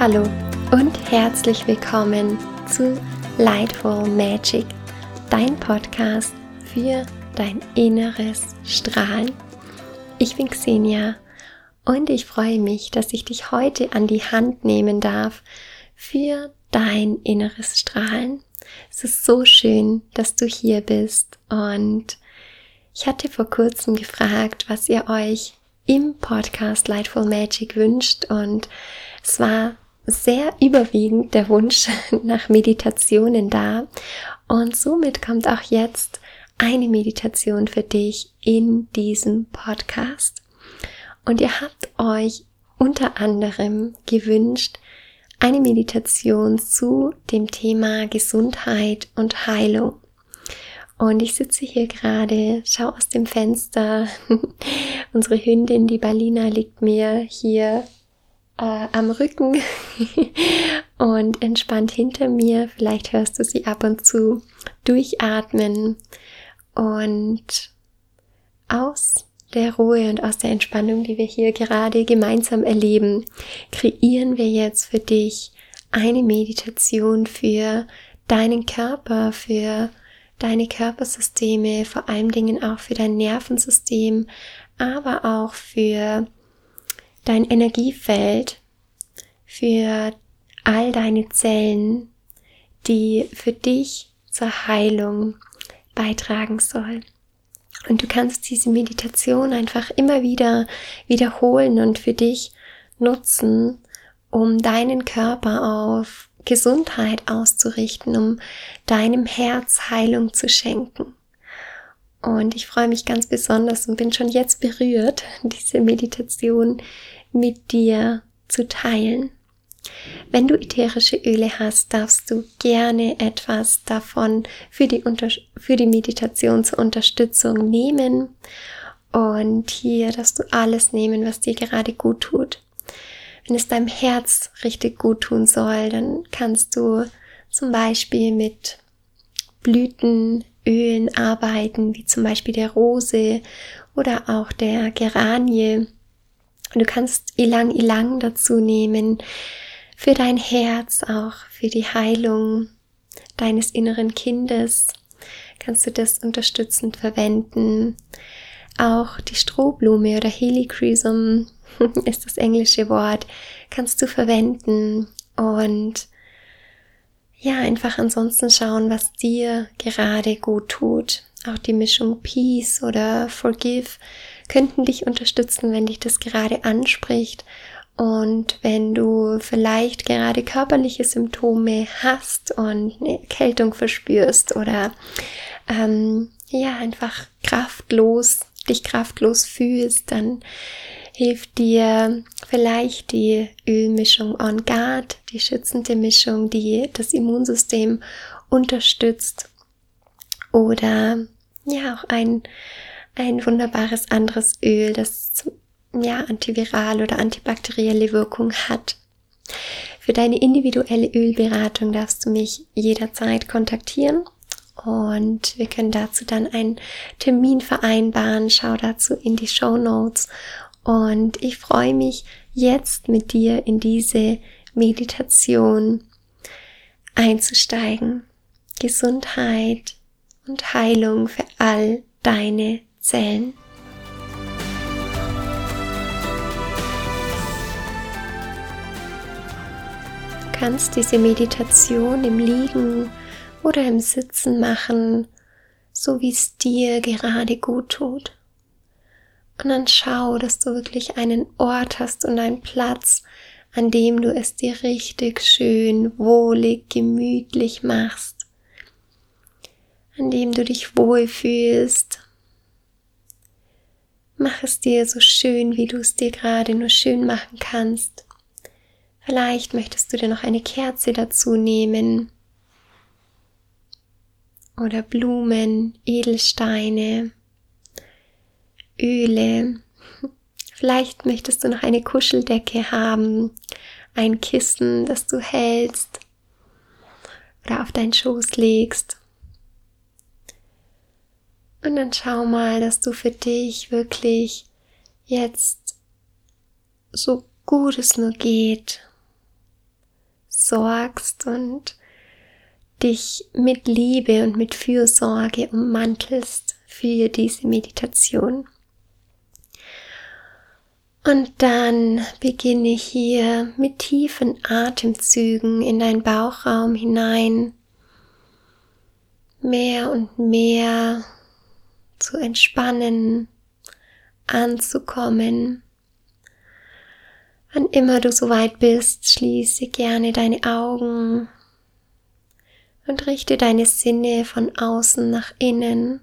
Hallo und herzlich willkommen zu Lightful Magic, dein Podcast für dein inneres Strahlen. Ich bin Xenia und ich freue mich, dass ich dich heute an die Hand nehmen darf für dein inneres Strahlen. Es ist so schön, dass du hier bist und ich hatte vor kurzem gefragt, was ihr euch im Podcast Lightful Magic wünscht und es war sehr überwiegend der Wunsch nach Meditationen da. Und somit kommt auch jetzt eine Meditation für dich in diesem Podcast. Und ihr habt euch unter anderem gewünscht, eine Meditation zu dem Thema Gesundheit und Heilung. Und ich sitze hier gerade, schau aus dem Fenster. Unsere Hündin, die Balina, liegt mir hier äh, am Rücken und entspannt hinter mir. Vielleicht hörst du sie ab und zu durchatmen und aus der Ruhe und aus der Entspannung, die wir hier gerade gemeinsam erleben, kreieren wir jetzt für dich eine Meditation für deinen Körper, für deine Körpersysteme, vor allen Dingen auch für dein Nervensystem, aber auch für dein Energiefeld, für all deine Zellen, die für dich zur Heilung beitragen soll. Und du kannst diese Meditation einfach immer wieder wiederholen und für dich nutzen, um deinen Körper auf Gesundheit auszurichten, um deinem Herz Heilung zu schenken. Und ich freue mich ganz besonders und bin schon jetzt berührt, diese Meditation mit dir zu teilen. Wenn du ätherische Öle hast, darfst du gerne etwas davon für die, Unter für die Meditation zur Unterstützung nehmen. Und hier darfst du alles nehmen, was dir gerade gut tut. Wenn es deinem Herz richtig gut tun soll, dann kannst du zum Beispiel mit Blütenölen arbeiten, wie zum Beispiel der Rose oder auch der Geranie du kannst Ilang Ilang dazu nehmen für dein Herz, auch für die Heilung deines inneren Kindes. Kannst du das unterstützend verwenden. Auch die Strohblume oder Helichrysum ist das englische Wort, kannst du verwenden und ja, einfach ansonsten schauen, was dir gerade gut tut. Auch die Mischung Peace oder Forgive könnten dich unterstützen, wenn dich das gerade anspricht. Und wenn du vielleicht gerade körperliche Symptome hast und eine Erkältung verspürst oder ähm, ja einfach kraftlos, dich kraftlos fühlst, dann hilft dir vielleicht die Ölmischung On Guard, die schützende Mischung, die das Immunsystem unterstützt. Oder ja, auch ein ein wunderbares anderes Öl, das ja antiviral oder antibakterielle Wirkung hat. Für deine individuelle Ölberatung darfst du mich jederzeit kontaktieren und wir können dazu dann einen Termin vereinbaren. Schau dazu in die Show Notes und ich freue mich jetzt mit dir in diese Meditation einzusteigen. Gesundheit und Heilung für all deine Zellen. Du kannst diese Meditation im Liegen oder im Sitzen machen, so wie es dir gerade gut tut. Und dann schau, dass du wirklich einen Ort hast und einen Platz, an dem du es dir richtig schön, wohlig, gemütlich machst, an dem du dich wohlfühlst. Mach es dir so schön, wie du es dir gerade nur schön machen kannst. Vielleicht möchtest du dir noch eine Kerze dazu nehmen. Oder Blumen, Edelsteine, Öle. Vielleicht möchtest du noch eine Kuscheldecke haben, ein Kissen, das du hältst oder auf deinen Schoß legst. Und dann schau mal, dass du für dich wirklich jetzt so gut es nur geht, sorgst und dich mit Liebe und mit Fürsorge ummantelst für diese Meditation. Und dann beginne hier mit tiefen Atemzügen in deinen Bauchraum hinein, mehr und mehr zu entspannen, anzukommen. Wann immer du soweit bist, schließe gerne deine Augen und richte deine Sinne von außen nach innen.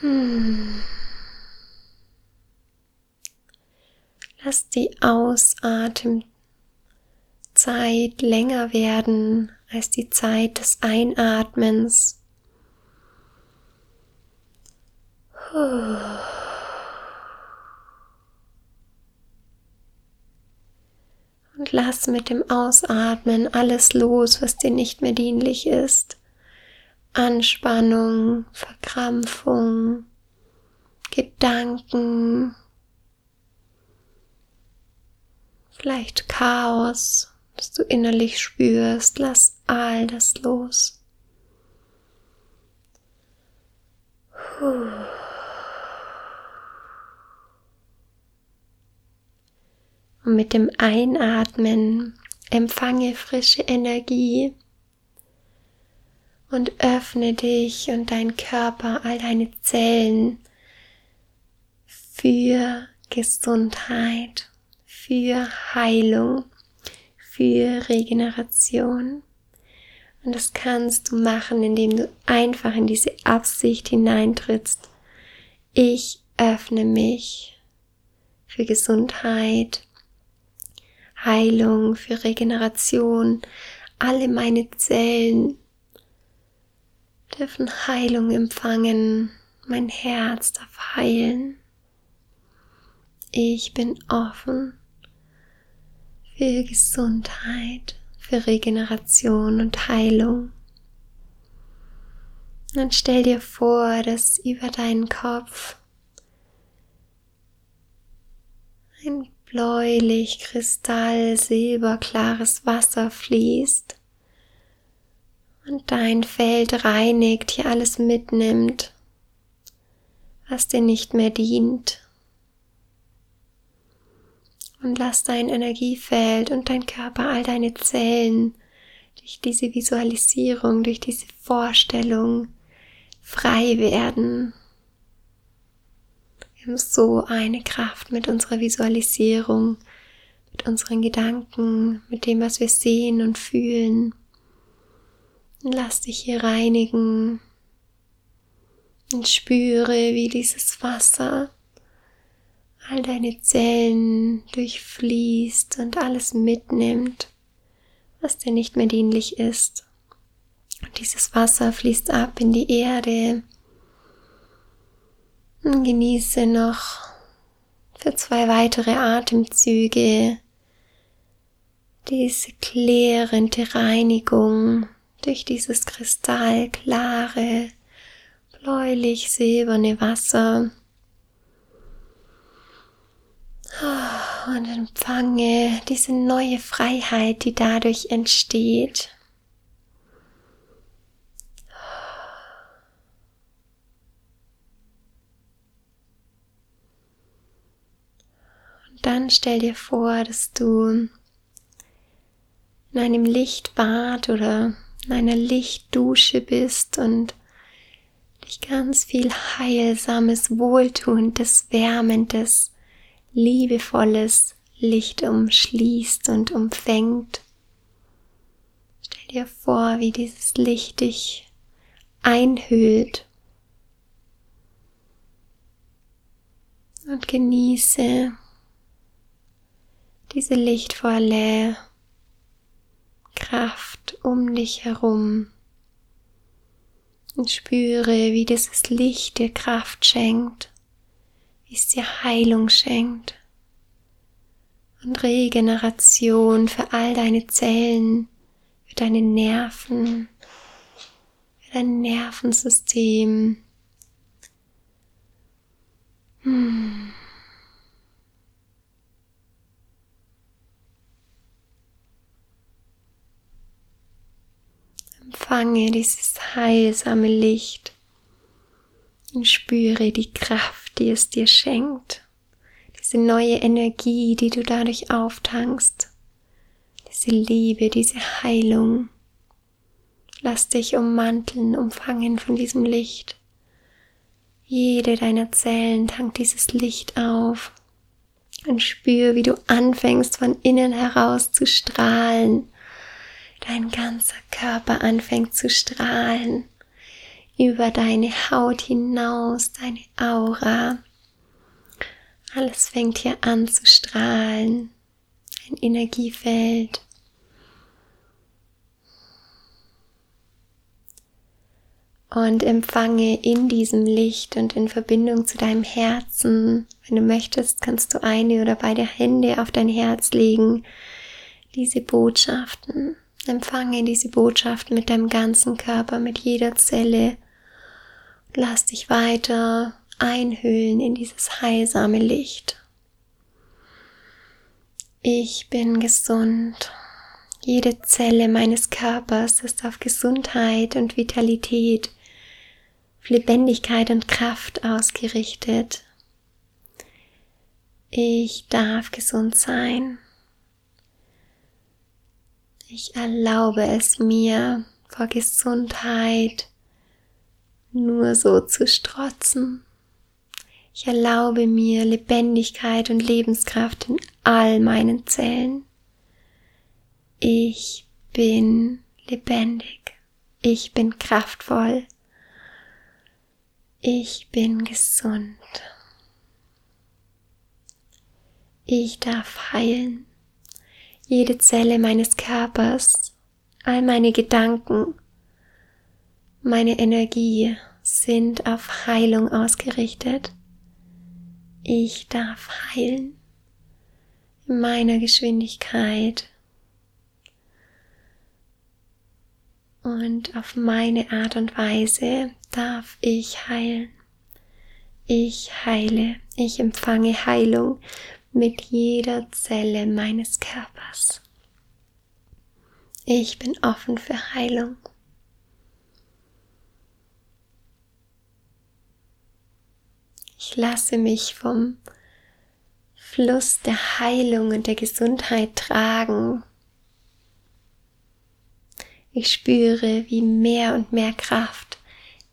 Hm. Lass die Ausatemzeit länger werden als die Zeit des Einatmens. Und lass mit dem Ausatmen alles los, was dir nicht mehr dienlich ist. Anspannung, Verkrampfung, Gedanken, vielleicht Chaos, das du innerlich spürst. Lass all das los. Und mit dem Einatmen empfange frische Energie und öffne dich und dein Körper, all deine Zellen für Gesundheit für Heilung, für Regeneration. Und das kannst du machen, indem du einfach in diese Absicht hineintrittst. Ich öffne mich für Gesundheit, Heilung, für Regeneration. Alle meine Zellen dürfen Heilung empfangen. Mein Herz darf heilen. Ich bin offen für Gesundheit, für Regeneration und Heilung. dann stell dir vor, dass über deinen Kopf ein bläulich, kristall, silberklares Wasser fließt und dein Feld reinigt, hier alles mitnimmt, was dir nicht mehr dient und lass dein Energiefeld und dein Körper, all deine Zellen durch diese Visualisierung, durch diese Vorstellung frei werden. Wir haben so eine Kraft mit unserer Visualisierung, mit unseren Gedanken, mit dem, was wir sehen und fühlen. Und lass dich hier reinigen und spüre, wie dieses Wasser all deine Zellen durchfließt und alles mitnimmt, was dir nicht mehr dienlich ist. Und dieses Wasser fließt ab in die Erde. Und genieße noch für zwei weitere Atemzüge diese klärende Reinigung durch dieses kristallklare, bläulich-silberne Wasser. Und empfange diese neue Freiheit, die dadurch entsteht. Und dann stell dir vor, dass du in einem Lichtbad oder in einer Lichtdusche bist und dich ganz viel heilsames, wohltuendes, wärmendes liebevolles Licht umschließt und umfängt. Stell dir vor, wie dieses Licht dich einhüllt und genieße diese lichtvolle Kraft um dich herum und spüre, wie dieses Licht dir Kraft schenkt wie es dir Heilung schenkt und Regeneration für all deine Zellen, für deine Nerven, für dein Nervensystem. Hm. Empfange dieses heilsame Licht und spüre die Kraft, die es dir schenkt. Diese neue Energie, die du dadurch auftankst. Diese Liebe, diese Heilung. Lass dich ummanteln, umfangen von diesem Licht. Jede deiner Zellen tankt dieses Licht auf und spür, wie du anfängst von innen heraus zu strahlen. Dein ganzer Körper anfängt zu strahlen über deine Haut hinaus, deine Aura. Alles fängt hier an zu strahlen. Ein Energiefeld. Und empfange in diesem Licht und in Verbindung zu deinem Herzen. Wenn du möchtest, kannst du eine oder beide Hände auf dein Herz legen. Diese Botschaften. Empfange diese Botschaften mit deinem ganzen Körper, mit jeder Zelle Lass dich weiter einhüllen in dieses heilsame Licht. Ich bin gesund. Jede Zelle meines Körpers ist auf Gesundheit und Vitalität, Lebendigkeit und Kraft ausgerichtet. Ich darf gesund sein. Ich erlaube es mir vor Gesundheit, nur so zu strotzen. Ich erlaube mir Lebendigkeit und Lebenskraft in all meinen Zellen. Ich bin lebendig. Ich bin kraftvoll. Ich bin gesund. Ich darf heilen. Jede Zelle meines Körpers, all meine Gedanken, meine Energie sind auf Heilung ausgerichtet. Ich darf heilen in meiner Geschwindigkeit und auf meine Art und Weise darf ich heilen. Ich heile, ich empfange Heilung mit jeder Zelle meines Körpers. Ich bin offen für Heilung. Ich lasse mich vom Fluss der Heilung und der Gesundheit tragen. Ich spüre, wie mehr und mehr Kraft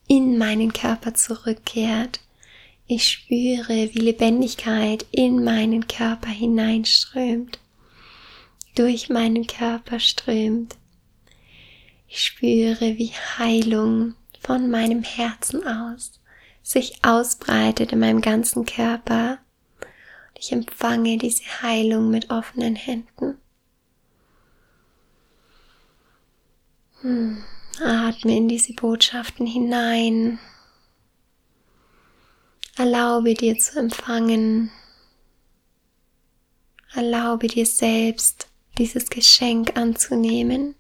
in meinen Körper zurückkehrt. Ich spüre, wie Lebendigkeit in meinen Körper hineinströmt, durch meinen Körper strömt. Ich spüre, wie Heilung von meinem Herzen aus sich ausbreitet in meinem ganzen Körper. Und ich empfange diese Heilung mit offenen Händen. Hm. Atme in diese Botschaften hinein. Erlaube dir zu empfangen. Erlaube dir selbst dieses Geschenk anzunehmen.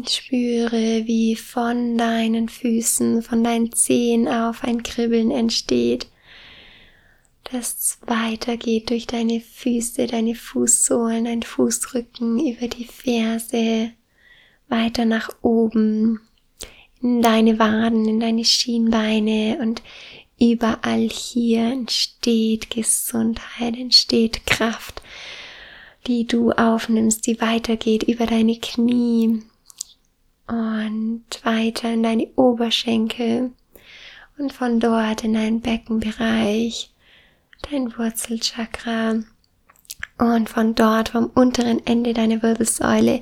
Und spüre, wie von deinen Füßen, von deinen Zehen auf ein Kribbeln entsteht, das weitergeht durch deine Füße, deine Fußsohlen, dein Fußrücken, über die Ferse, weiter nach oben, in deine Waden, in deine Schienbeine und überall hier entsteht Gesundheit, entsteht Kraft, die du aufnimmst, die weitergeht über deine Knie, und weiter in deine Oberschenkel und von dort in deinen Beckenbereich, dein Wurzelchakra und von dort vom unteren Ende deiner Wirbelsäule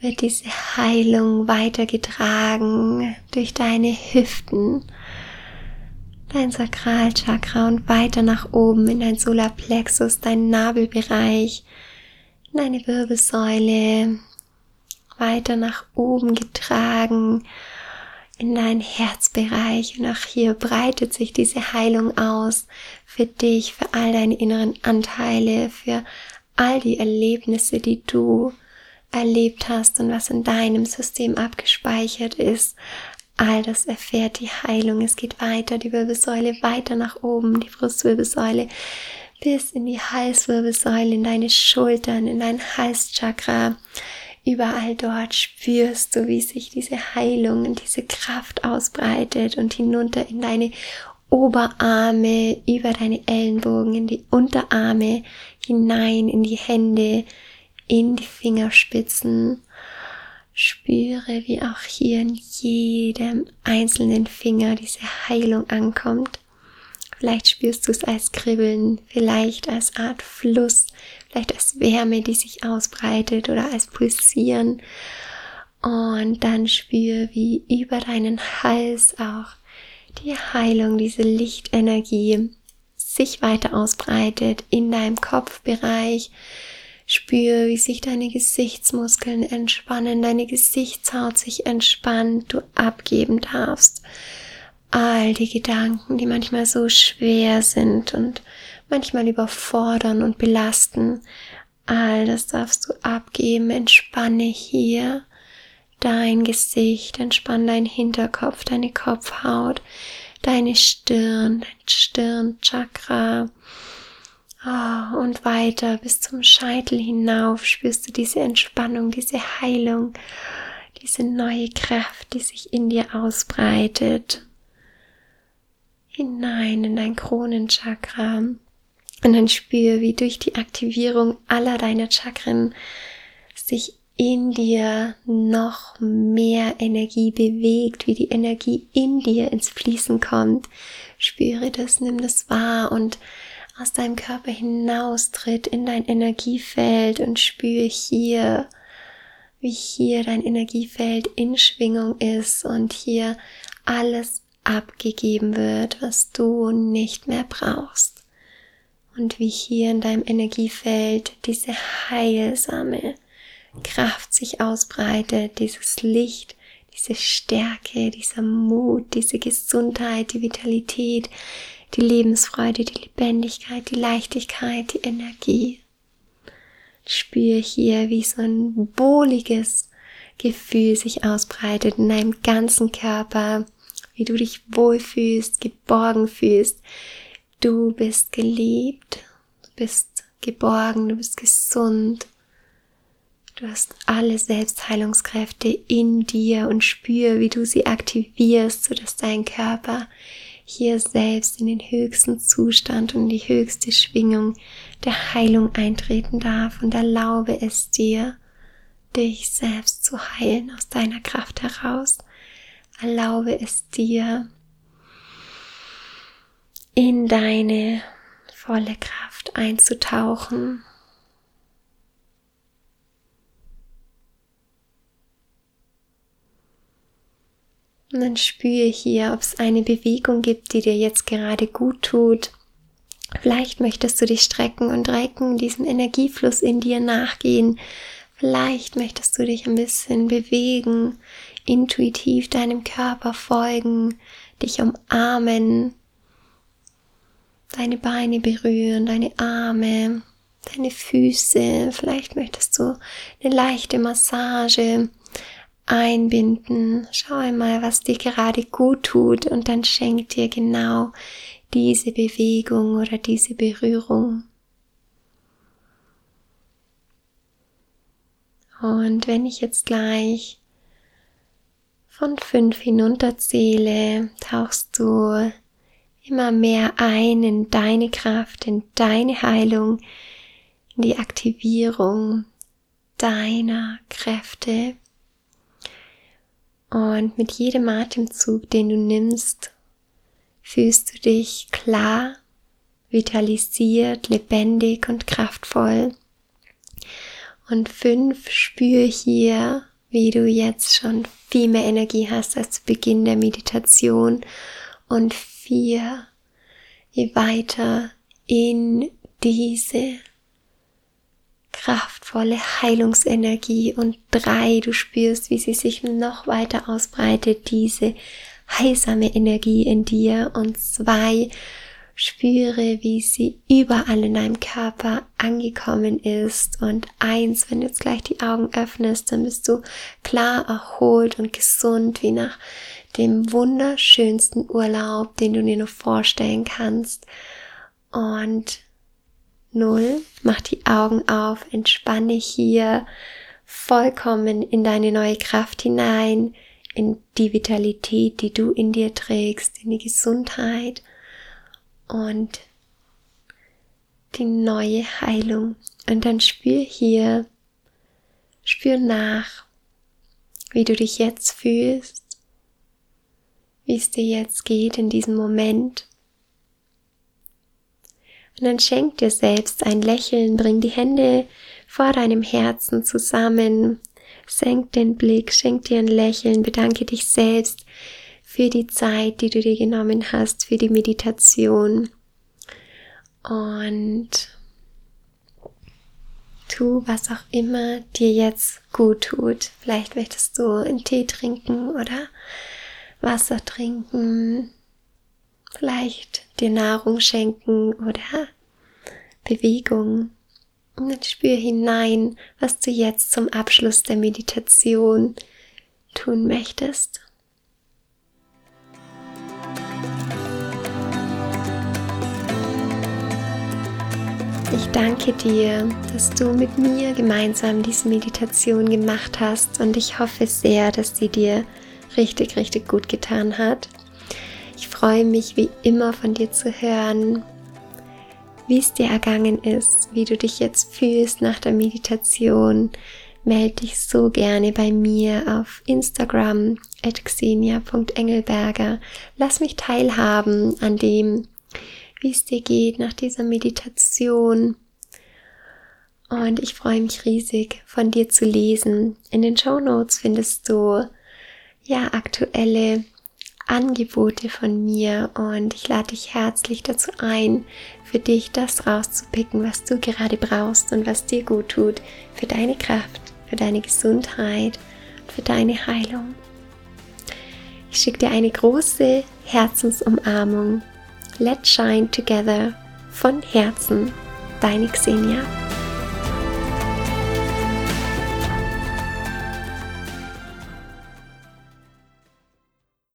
wird diese Heilung weitergetragen durch deine Hüften, dein Sakralchakra und weiter nach oben in dein Solarplexus, dein Nabelbereich, deine Wirbelsäule, weiter nach oben getragen in deinen Herzbereich und auch hier breitet sich diese Heilung aus für dich, für all deine inneren Anteile, für all die Erlebnisse, die du erlebt hast und was in deinem System abgespeichert ist. All das erfährt die Heilung. Es geht weiter, die Wirbelsäule weiter nach oben, die Brustwirbelsäule bis in die Halswirbelsäule, in deine Schultern, in dein Halschakra. Überall dort spürst du, wie sich diese Heilung und diese Kraft ausbreitet und hinunter in deine Oberarme, über deine Ellenbogen, in die Unterarme, hinein in die Hände, in die Fingerspitzen. Spüre, wie auch hier in jedem einzelnen Finger diese Heilung ankommt. Vielleicht spürst du es als Kribbeln, vielleicht als Art Fluss, vielleicht als Wärme, die sich ausbreitet oder als Pulsieren. Und dann spür, wie über deinen Hals auch die Heilung, diese Lichtenergie sich weiter ausbreitet in deinem Kopfbereich. Spür, wie sich deine Gesichtsmuskeln entspannen, deine Gesichtshaut sich entspannt, du abgeben darfst all die Gedanken, die manchmal so schwer sind und manchmal überfordern und belasten, all das darfst du abgeben. Entspanne hier dein Gesicht, entspann dein Hinterkopf, deine Kopfhaut, deine Stirn, dein Stirnchakra. Oh, und weiter bis zum Scheitel hinauf spürst du diese Entspannung, diese Heilung, diese neue Kraft, die sich in dir ausbreitet hinein in dein Kronenchakra und dann spür, wie durch die Aktivierung aller deiner Chakren sich in dir noch mehr Energie bewegt, wie die Energie in dir ins Fließen kommt. Spüre das, nimm das wahr und aus deinem Körper hinaustritt in dein Energiefeld und spüre hier, wie hier dein Energiefeld in Schwingung ist und hier alles abgegeben wird, was du nicht mehr brauchst. Und wie hier in deinem Energiefeld diese heilsame Kraft sich ausbreitet, dieses Licht, diese Stärke, dieser Mut, diese Gesundheit, die Vitalität, die Lebensfreude, die Lebendigkeit, die Leichtigkeit, die Energie. Spür hier, wie so ein wohliges Gefühl sich ausbreitet in deinem ganzen Körper, wie du dich wohlfühlst, geborgen fühlst. Du bist geliebt, du bist geborgen, du bist gesund. Du hast alle Selbstheilungskräfte in dir und spür, wie du sie aktivierst, sodass dein Körper hier selbst in den höchsten Zustand und die höchste Schwingung der Heilung eintreten darf und erlaube es dir, dich selbst zu heilen aus deiner Kraft heraus. Erlaube es dir, in deine volle Kraft einzutauchen. Und dann spüre hier, ob es eine Bewegung gibt, die dir jetzt gerade gut tut. Vielleicht möchtest du dich strecken und recken, diesem Energiefluss in dir nachgehen. Vielleicht möchtest du dich ein bisschen bewegen, intuitiv deinem Körper folgen, dich umarmen, deine Beine berühren, deine Arme, deine Füße. Vielleicht möchtest du eine leichte Massage einbinden. Schau einmal, was dir gerade gut tut und dann schenk dir genau diese Bewegung oder diese Berührung. Und wenn ich jetzt gleich von fünf hinunterzähle, tauchst du immer mehr ein in deine Kraft, in deine Heilung, in die Aktivierung deiner Kräfte. Und mit jedem Atemzug, den du nimmst, fühlst du dich klar, vitalisiert, lebendig und kraftvoll. Und fünf, spür hier, wie du jetzt schon viel mehr Energie hast als zu Beginn der Meditation. Und vier, wie weiter in diese kraftvolle Heilungsenergie. Und drei, du spürst, wie sie sich noch weiter ausbreitet, diese heilsame Energie in dir. Und zwei, Spüre, wie sie überall in deinem Körper angekommen ist. Und eins, wenn du jetzt gleich die Augen öffnest, dann bist du klar erholt und gesund, wie nach dem wunderschönsten Urlaub, den du dir nur vorstellen kannst. Und null. Mach die Augen auf, entspanne hier vollkommen in deine neue Kraft hinein, in die Vitalität, die du in dir trägst, in die Gesundheit und die neue Heilung. Und dann spür hier, spür nach, wie du dich jetzt fühlst, wie es dir jetzt geht in diesem Moment. Und dann schenk dir selbst ein Lächeln, bring die Hände vor deinem Herzen zusammen, senk den Blick, schenk dir ein Lächeln, bedanke dich selbst für die Zeit, die du dir genommen hast, für die Meditation. Und tu, was auch immer dir jetzt gut tut. Vielleicht möchtest du einen Tee trinken oder Wasser trinken, vielleicht dir Nahrung schenken oder Bewegung. Und dann spür hinein, was du jetzt zum Abschluss der Meditation tun möchtest. Ich danke dir, dass du mit mir gemeinsam diese Meditation gemacht hast und ich hoffe sehr, dass sie dir richtig, richtig gut getan hat. Ich freue mich wie immer von dir zu hören, wie es dir ergangen ist, wie du dich jetzt fühlst nach der Meditation. Melde dich so gerne bei mir auf Instagram at xenia.engelberger. Lass mich teilhaben an dem, wie es dir geht nach dieser Meditation. Und ich freue mich riesig, von dir zu lesen. In den Show Notes findest du ja aktuelle Angebote von mir und ich lade dich herzlich dazu ein, für dich das rauszupicken, was du gerade brauchst und was dir gut tut, für deine Kraft, für deine Gesundheit, für deine Heilung. Ich schicke dir eine große Herzensumarmung. Let's shine together von Herzen, deine Xenia.